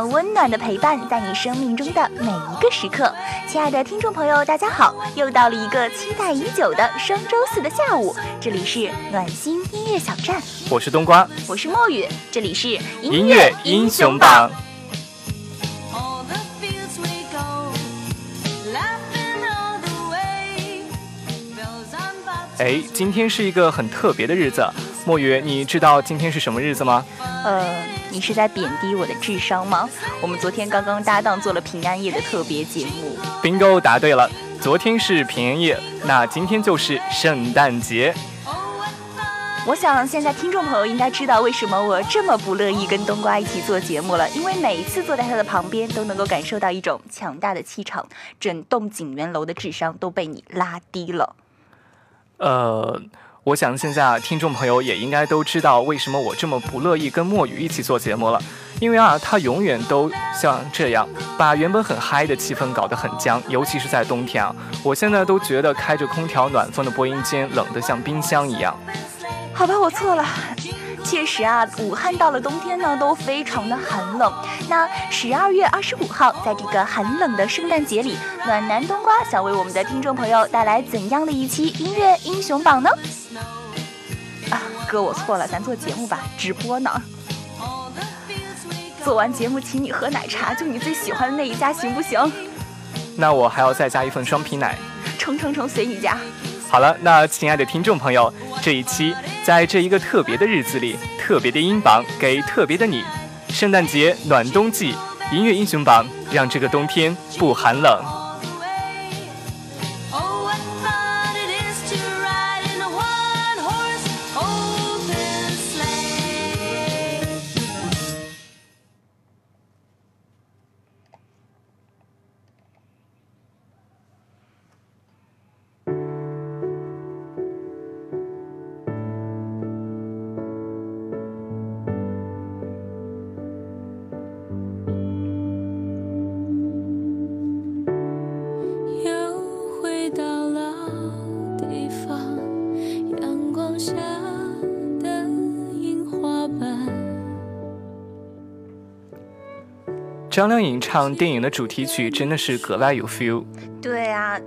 温暖的陪伴，在你生命中的每一个时刻。亲爱的听众朋友，大家好！又到了一个期待已久的双周四的下午，这里是暖心音乐小站，我是冬瓜，我是墨雨，这里是音乐英雄榜。哎，今天是一个很特别的日子，墨雨，你知道今天是什么日子吗？呃，你是在贬低我的智商吗？我们昨天刚刚搭档做了平安夜的特别节目，bingo 答对了，昨天是平安夜，那今天就是圣诞节。我想现在听众朋友应该知道为什么我这么不乐意跟冬瓜一起做节目了，因为每一次坐在他的旁边都能够感受到一种强大的气场，整栋景园楼的智商都被你拉低了。呃，我想现在听众朋友也应该都知道为什么我这么不乐意跟墨雨一起做节目了，因为啊，他永远都像这样把原本很嗨的气氛搞得很僵，尤其是在冬天啊，我现在都觉得开着空调暖风的播音间冷得像冰箱一样。好吧，我错了。确实啊，武汉到了冬天呢，都非常的寒冷。那十二月二十五号，在这个寒冷的圣诞节里，暖男冬瓜想为我们的听众朋友带来怎样的一期音乐英雄榜呢？啊，哥，我错了，咱做节目吧，直播呢。做完节目请你喝奶茶，就你最喜欢的那一家，行不行？那我还要再加一份双皮奶。成成成，随你加。好了，那亲爱的听众朋友，这一期在这一个特别的日子里，特别的音榜给特别的你，圣诞节暖冬季音乐英雄榜，让这个冬天不寒冷。张靓颖唱电影的主题曲真的是格外有 feel。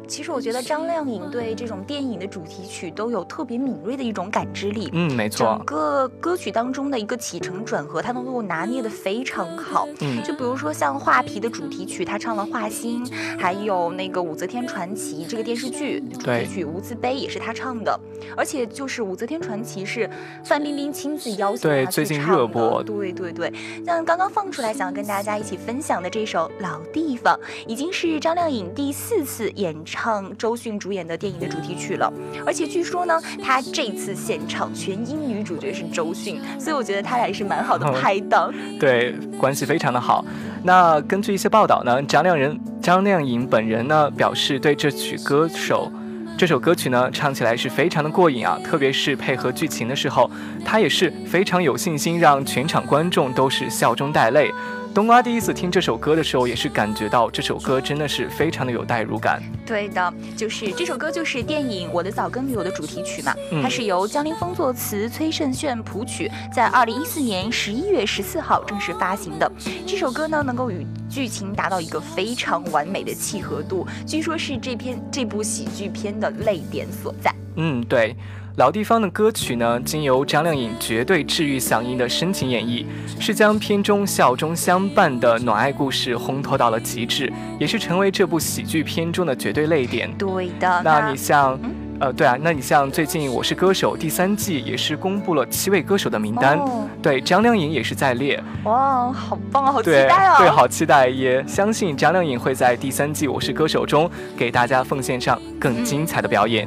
其实我觉得张靓颖对这种电影的主题曲都有特别敏锐的一种感知力。嗯，没错。整个歌曲当中的一个起承转合，她能够拿捏的非常好。嗯，就比如说像《画皮》的主题曲，她唱了《画心》，还有那个《武则天传奇》这个电视剧主题曲《无字碑》也是她唱的。而且就是《武则天传奇》是范冰冰亲自邀请她去唱的。对对对，像刚刚放出来想要跟大家一起分享的这首《老地方》，已经是张靓颖第四。次演唱周迅主演的电影的主题曲了，而且据说呢，他这次现场全英女主角是周迅，所以我觉得他俩也是蛮好的拍档，对，关系非常的好。那根据一些报道呢，张靓人张靓颖本人呢表示，对这曲歌手这首歌曲呢唱起来是非常的过瘾啊，特别是配合剧情的时候，他也是非常有信心，让全场观众都是笑中带泪。冬瓜第一次听这首歌的时候，也是感觉到这首歌真的是非常的有代入感。对的，就是这首歌就是电影《我的早更女友》的主题曲嘛，它是由江凌峰作词，崔胜炫谱曲，在二零一四年十一月十四号正式发行的。这首歌呢，能够与剧情达到一个非常完美的契合度，据说是这篇这部喜剧片的泪点所在。嗯，对。老地方的歌曲呢，经由张靓颖绝对治愈嗓音的深情演绎，是将片中笑中相伴的暖爱故事烘托到了极致，也是成为这部喜剧片中的绝对泪点。对的。那你像，呃，对啊，那你像最近《我是歌手》第三季也是公布了七位歌手的名单，对，张靓颖也是在列。哇，好棒啊，好期待哦！对，好期待，也相信张靓颖会在第三季《我是歌手》中给大家奉献上更精彩的表演。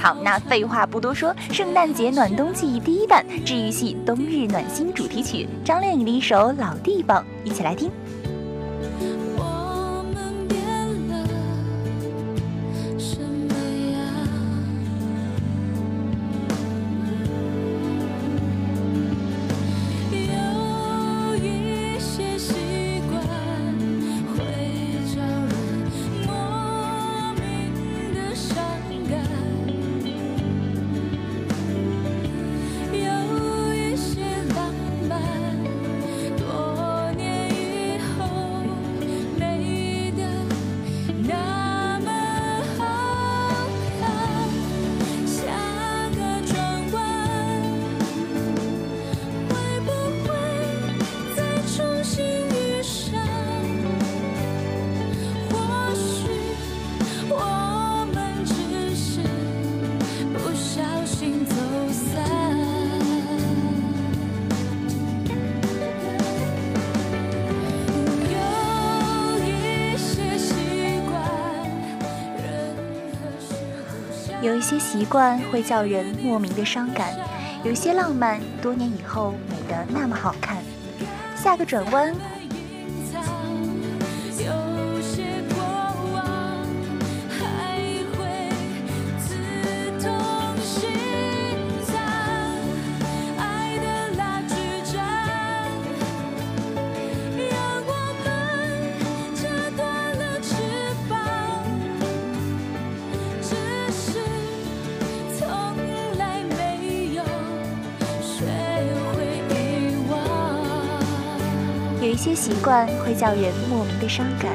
好，那废话不多说，圣诞节暖冬季第一弹治愈系冬日暖心主题曲，张靓颖的一首《老地方》，一起来听。些习惯会叫人莫名的伤感，有些浪漫多年以后美得那么好看。下个转弯。些习惯会叫人莫名的伤感，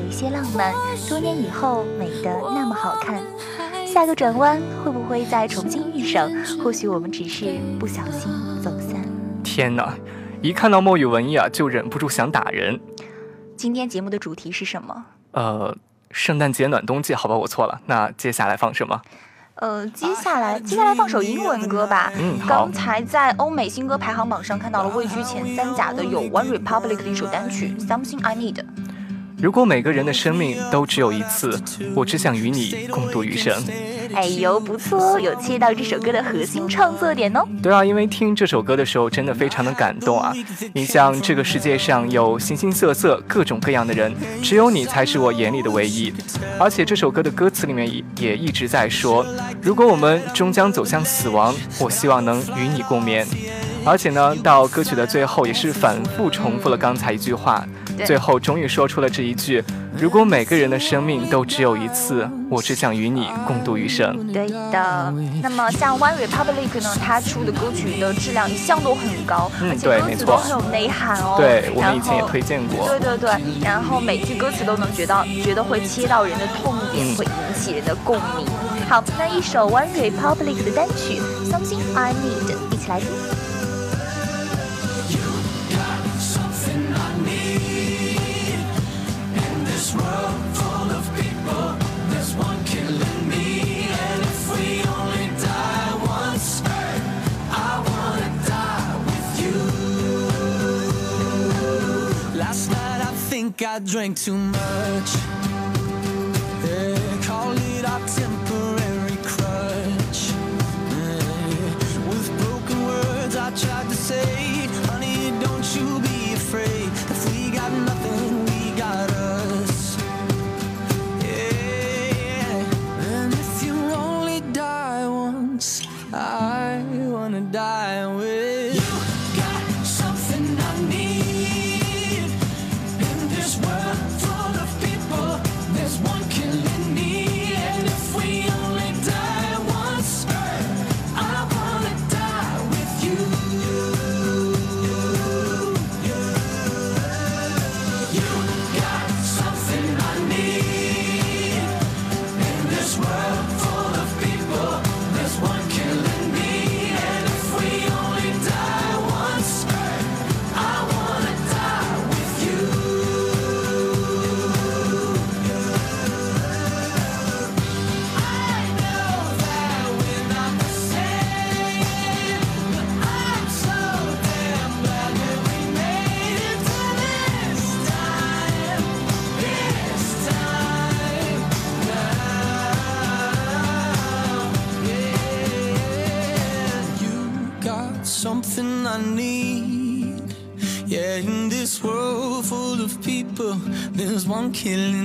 有一些浪漫多年以后美得那么好看。下个转弯会不会再重新遇上？或许我们只是不小心走散。天哪，一看到墨雨文艺啊，就忍不住想打人。今天节目的主题是什么？呃，圣诞节暖冬季，好吧，我错了。那接下来放什么？呃，接下来接下来放首英文歌吧。嗯，刚才在欧美新歌排行榜上看到了位居前三甲的有 One Republic 的一首单曲 Something I Need。如果每个人的生命都只有一次，我只想与你共度余生。哎呦，不错哦，有切到这首歌的核心创作点哦。对啊，因为听这首歌的时候真的非常的感动啊。你像这个世界上有形形色色、各种各样的人，只有你才是我眼里的唯一。而且这首歌的歌词里面也也一直在说，如果我们终将走向死亡，我希望能与你共眠。而且呢，到歌曲的最后也是反复重复了刚才一句话，最后终于说出了这一句：如果每个人的生命都只有一次，我只想与你共度余生。对的。那么像 One Republic 呢，他出的歌曲的质量一向都很高，而且歌词都很有内涵哦。对，我们以前也推荐过。对对对，然后每句歌词都能觉得觉得会切到人的痛点，会引起人的共鸣。好，那一首 One Republic 的单曲 Something I Need，一起来听。I drank too much. kill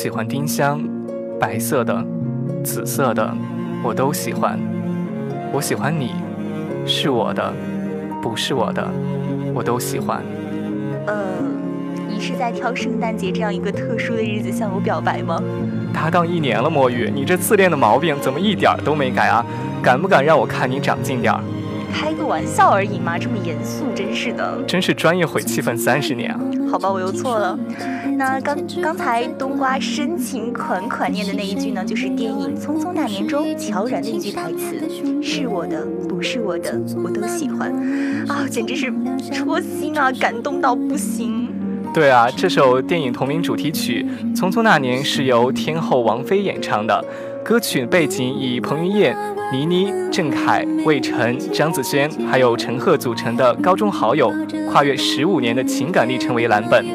喜欢丁香，白色的、紫色的，我都喜欢。我喜欢你，是我的，不是我的，我都喜欢。呃，你是在挑圣诞节这样一个特殊的日子向我表白吗？搭档一年了，墨雨，你这自恋的毛病怎么一点都没改啊？敢不敢让我看你长进点儿？开个玩笑而已嘛，这么严肃，真是的。真是专业毁气氛三十年啊！好吧，我又错了。那刚刚才冬瓜深情款款念的那一句呢，就是电影《匆匆那年》中乔然的一句台词：“是我的，不是我的，我都喜欢。”啊，简直是戳心啊，感动到不行。对啊，这首电影同名主题曲《匆匆那年》是由天后王菲演唱的，歌曲背景以彭于晏。倪妮、郑恺、魏晨、张子萱，还有陈赫组成的高中好友，跨越十五年的情感历程为蓝本，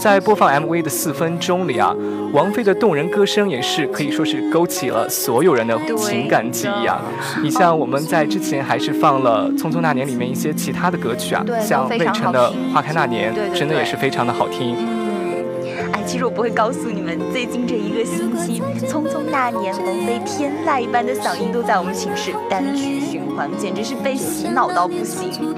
在播放 MV 的四分钟里啊，王菲的动人歌声也是可以说是勾起了所有人的情感记忆啊。你像我们在之前还是放了《匆匆那年》里面一些其他的歌曲啊，像魏晨的《花开那年》，真的也是非常的好听。其实我不会告诉你们，最近这一个星期，《匆匆那年》王菲天籁一般的嗓音都在我们寝室单曲循环，简直是被洗脑到不行。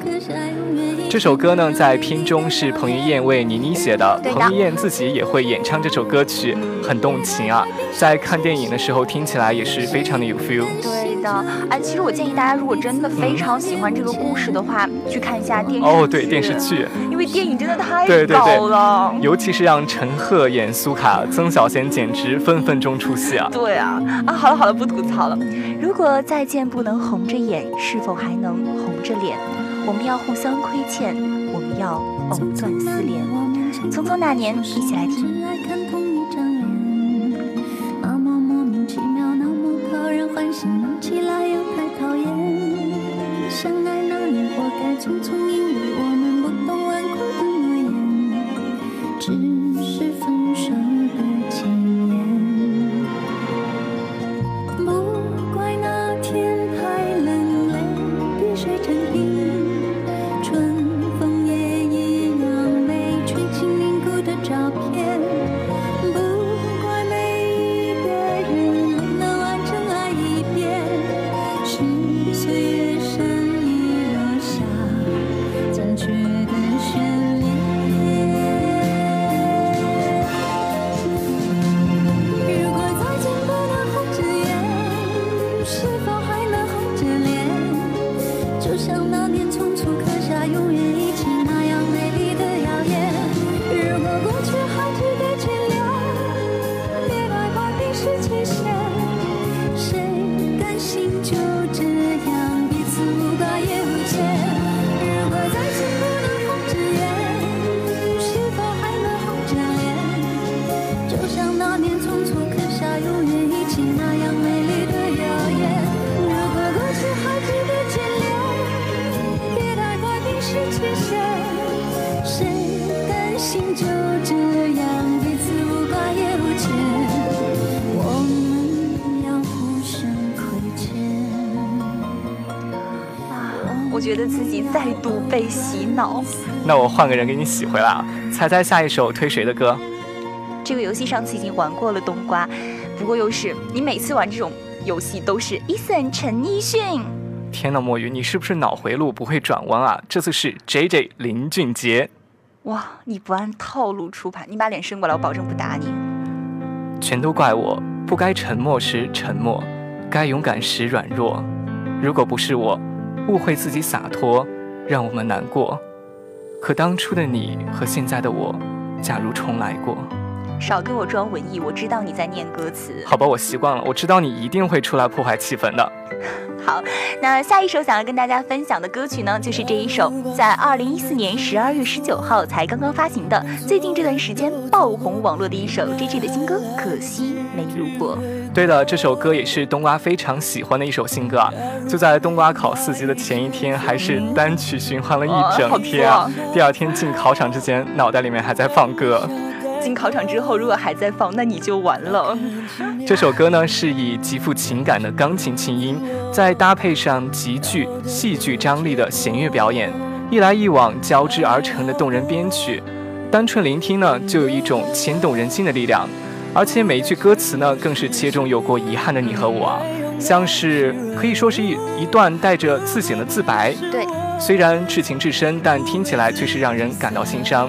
这首歌呢，在片中是彭于晏为倪妮写的，彭于晏自己也会演唱这首歌曲，很动情啊。在看电影的时候听起来也是非常的有 feel。对的，哎，其实我建议大家，如果真的非常喜欢这个故事的话，去看一下电视剧。哦，对，电视剧，因为电影真的太搞了，尤其是让陈赫演苏卡，曾小贤简直分分钟出戏啊。对啊，啊，好了好了，不吐槽了。如果再见不能红着眼，是否还能红着脸？我们要互相亏欠，我们要藕断丝连。匆匆那年，一起来听。那我换个人给你洗回来啊！猜猜下一首推谁的歌？这个游戏上次已经玩过了冬瓜，不过又是你每次玩这种游戏都是 Eason 陈奕迅。天呐，墨鱼，你是不是脑回路不会转弯啊？这次是 JJ 林俊杰。哇，你不按套路出牌，你把脸伸过来，我保证不打你。全都怪我，不该沉默时沉默，该勇敢时软弱。如果不是我。误会自己洒脱，让我们难过。可当初的你和现在的我，假如重来过，少给我装文艺，我知道你在念歌词。好吧，我习惯了，我知道你一定会出来破坏气氛的。好，那下一首想要跟大家分享的歌曲呢，就是这一首，在二零一四年十二月十九号才刚刚发行的，最近这段时间爆红网络的一首 J J 的新歌，可惜没路过。对的，这首歌也是冬瓜非常喜欢的一首新歌啊！就在冬瓜考四级的前一天，还是单曲循环了一整天啊！第二天进考场之前，脑袋里面还在放歌。进考场之后，如果还在放，那你就完了。这首歌呢，是以极富情感的钢琴琴音，再搭配上极具戏剧张力的弦乐表演，一来一往交织而成的动人编曲，单纯聆听呢，就有一种牵动人心的力量。而且每一句歌词呢，更是切中有过遗憾的你和我啊，像是可以说是一一段带着自省的自白。对，虽然至情至深，但听起来却是让人感到心伤。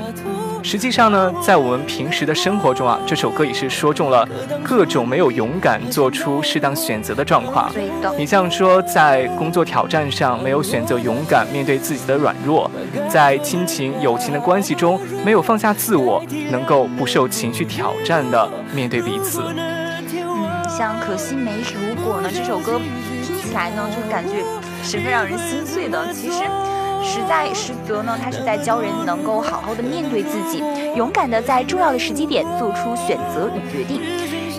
实际上呢，在我们平时的生活中啊，这首歌也是说中了各种没有勇敢做出适当选择的状况。你像说，在工作挑战上没有选择勇敢面对自己的软弱，在亲情友情的关系中没有放下自我，能够不受情绪挑战的面对彼此。嗯，像可惜没如果呢，这首歌听起来呢，就感觉十分让人心碎的。其实。实在实则呢，他是在教人能够好好的面对自己，勇敢的在重要的时机点做出选择与决定。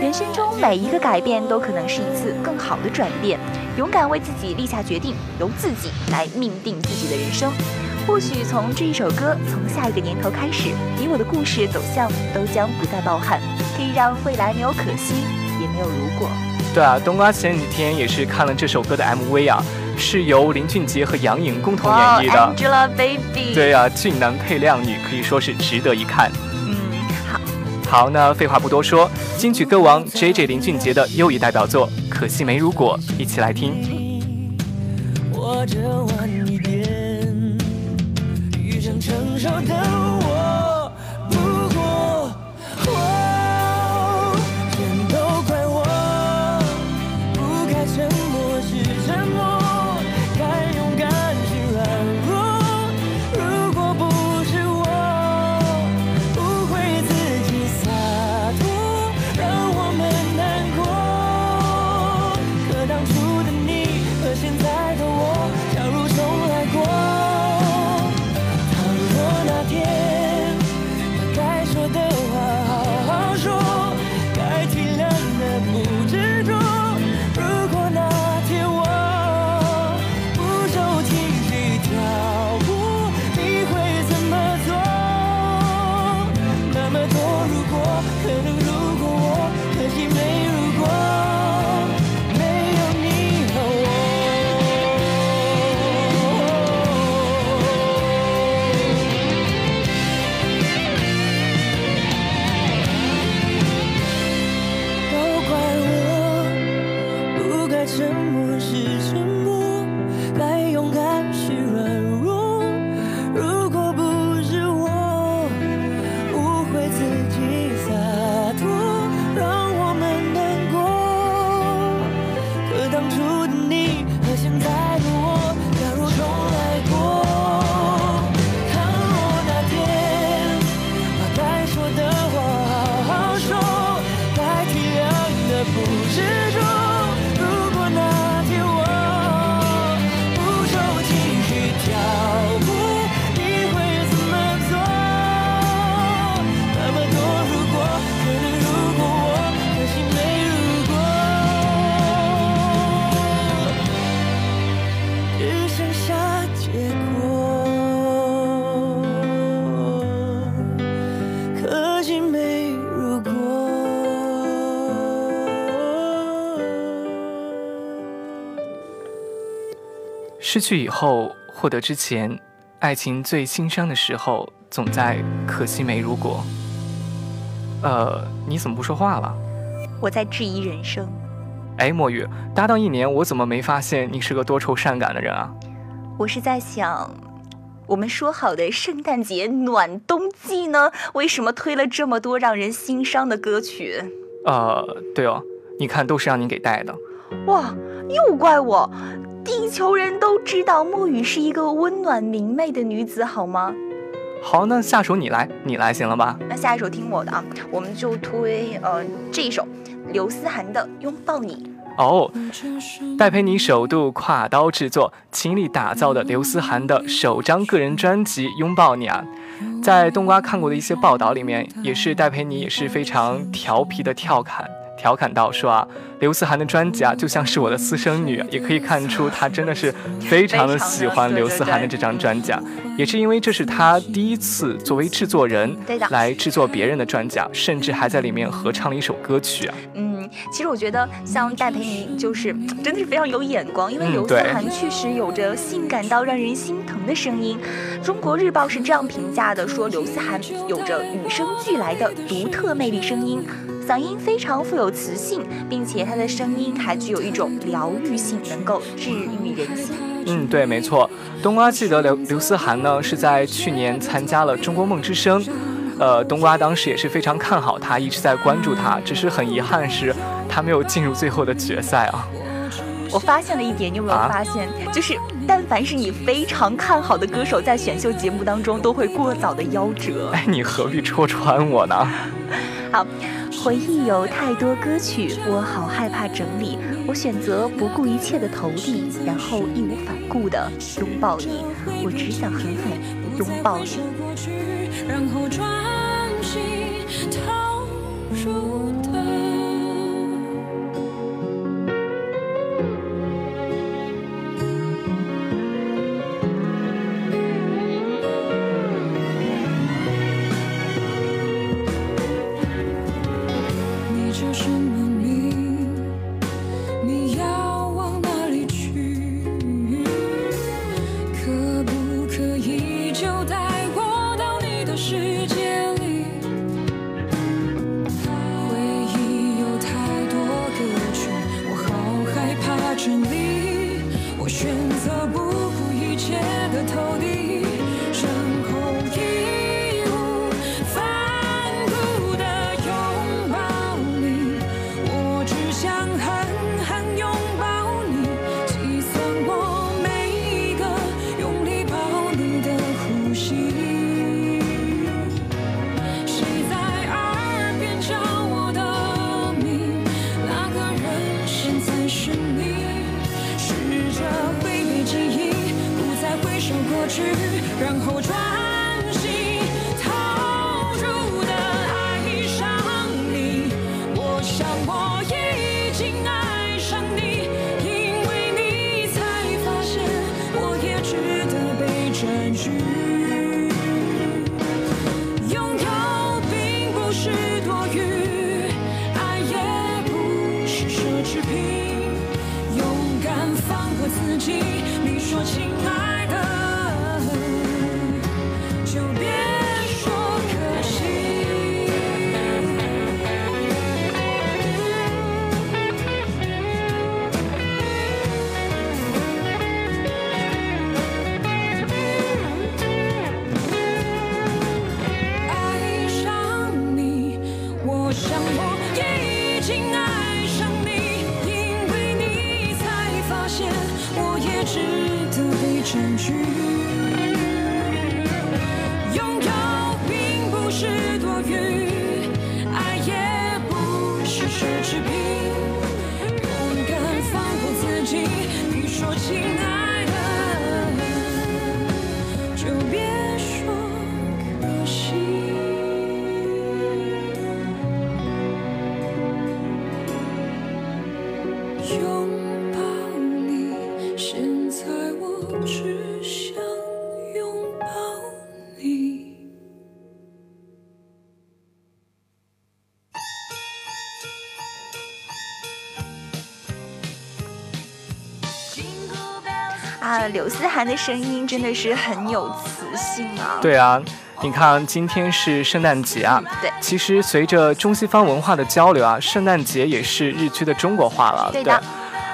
人生中每一个改变都可能是一次更好的转变，勇敢为自己立下决定，由自己来命定自己的人生。或许从这一首歌，从下一个年头开始，你我的故事走向都将不再抱憾，可以让未来没有可惜，也没有如果。对啊，冬瓜前几天也是看了这首歌的 MV 啊。是由林俊杰和杨颖共同演绎的。Angelababy。对啊，俊男配靓女，可以说是值得一看。嗯，好。好，那废话不多说，金曲歌王 JJ 林俊杰的又一代表作《可惜没如果》，一起来听。我这晚一点，承受的失去以后，获得之前，爱情最心伤的时候，总在可惜没如果。呃，你怎么不说话了？我在质疑人生。哎，墨雨，搭档一年，我怎么没发现你是个多愁善感的人啊？我是在想，我们说好的圣诞节暖冬季呢？为什么推了这么多让人心伤的歌曲？呃，对哦，你看，都是让你给带的。哇，又怪我。地球人都知道墨雨是一个温暖明媚的女子，好吗？好，那下首你来，你来行了吧？那下一首听我的啊，我们就推呃这一首刘思涵的《拥抱你》。哦，戴佩妮首度跨刀制作、倾力打造的刘思涵的首张个人专辑《拥抱你》啊，在冬瓜看过的一些报道里面，也是戴佩妮也是非常调皮的调侃。调侃道：“说啊，刘思涵的专辑啊，就像是我的私生女，也可以看出她真的是非常的喜欢刘思涵的这张专辑。也是因为这是她第一次作为制作人来制作别人的专辑，甚至还在里面合唱了一首歌曲啊。嗯，其实我觉得像戴佩妮就是真的是非常有眼光，因为刘思涵确实有着性感到让人心疼的声音。中国日报是这样评价的：说刘思涵有着与生俱来的独特魅力声音。”嗓音非常富有磁性，并且他的声音还具有一种疗愈性，能够治愈人心。嗯，对，没错。冬瓜记得刘刘思涵呢是在去年参加了《中国梦之声》，呃，冬瓜当时也是非常看好他，一直在关注他，只是很遗憾是他没有进入最后的决赛啊。我发现了一点，你有没有发现？就是但凡是你非常看好的歌手，在选秀节目当中都会过早的夭折。哎，你何必戳穿我呢？好，回忆有太多歌曲，我好害怕整理。我选择不顾一切的投递，然后义无反顾的拥抱你。我只想狠狠拥抱你。刘思涵的声音真的是很有磁性啊！对啊，你看今天是圣诞节啊。对，其实随着中西方文化的交流啊，圣诞节也是日趋的中国化了。对的。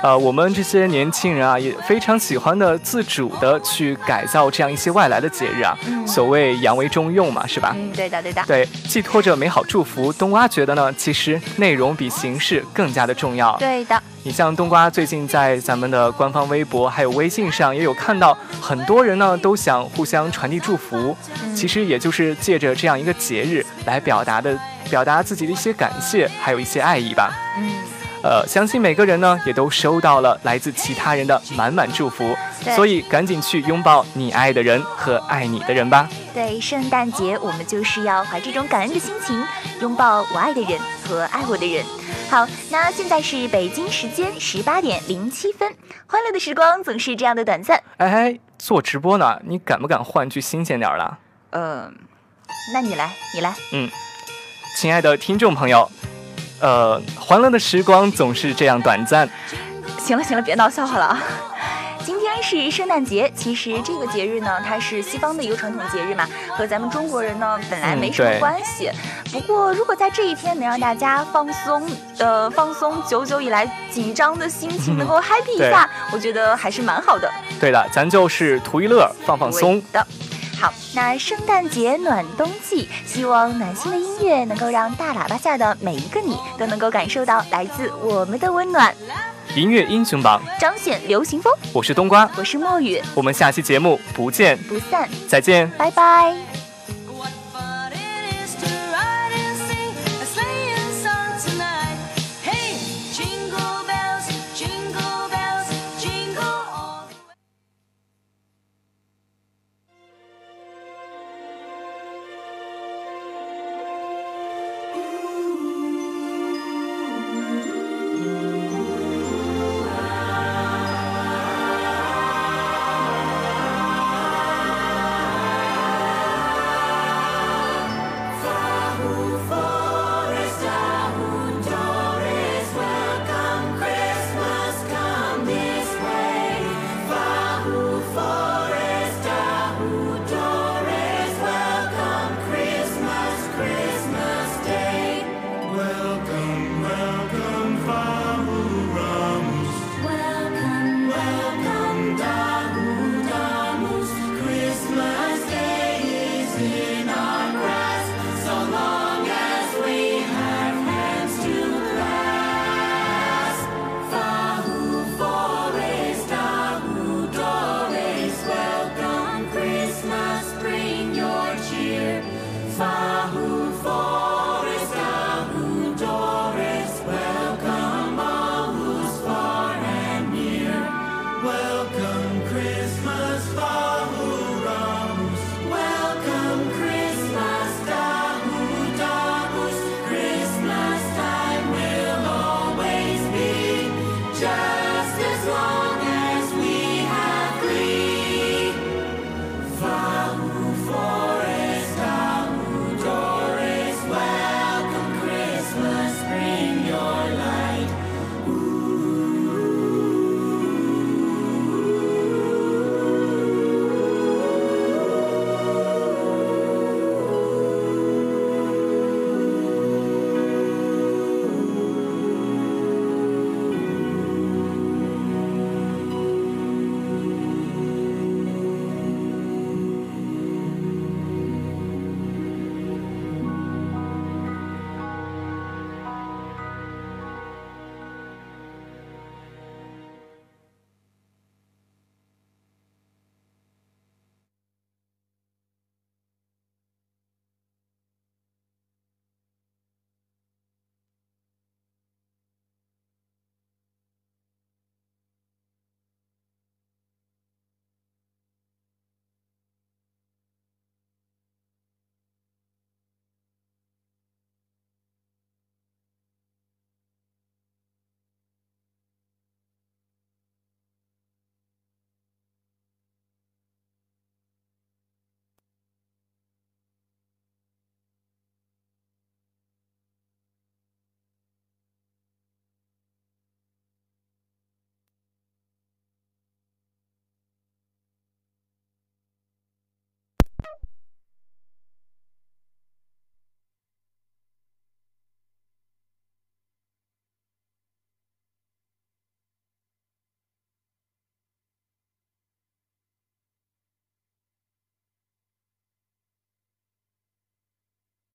呃，我们这些年轻人啊，也非常喜欢的自主的去改造这样一些外来的节日啊。所谓扬为中用嘛，是吧？嗯，对的，对的。对，寄托着美好祝福。冬瓜觉得呢，其实内容比形式更加的重要。对的。你像冬瓜最近在咱们的官方微博还有微信上也有看到，很多人呢都想互相传递祝福，其实也就是借着这样一个节日来表达的，表达自己的一些感谢，还有一些爱意吧。嗯。呃，相信每个人呢，也都收到了来自其他人的满满祝福，所以赶紧去拥抱你爱的人和爱你的人吧。对，圣诞节我们就是要怀这种感恩的心情，拥抱我爱的人和爱我的人。好，那现在是北京时间十八点零七分，欢乐的时光总是这样的短暂。哎哎，做直播呢，你敢不敢换句新鲜点儿的？嗯，那你来，你来。嗯，亲爱的听众朋友。呃，欢乐的时光总是这样短暂。行了行了，别闹笑话了啊！今天是圣诞节，其实这个节日呢，它是西方的一个传统节日嘛，和咱们中国人呢本来没什么关系。不过，如果在这一天能让大家放松，呃，放松久久以来紧张的心情，能够 happy 一下，我觉得还是蛮好的。对的，咱就是图一乐，放放松的。好，那圣诞节暖冬季，希望暖心的音乐能够让大喇叭下的每一个你都能够感受到来自我们的温暖。音乐英雄榜。彰显流行风，我是冬瓜，我是墨雨，我们下期节目不见不散，再见，拜拜。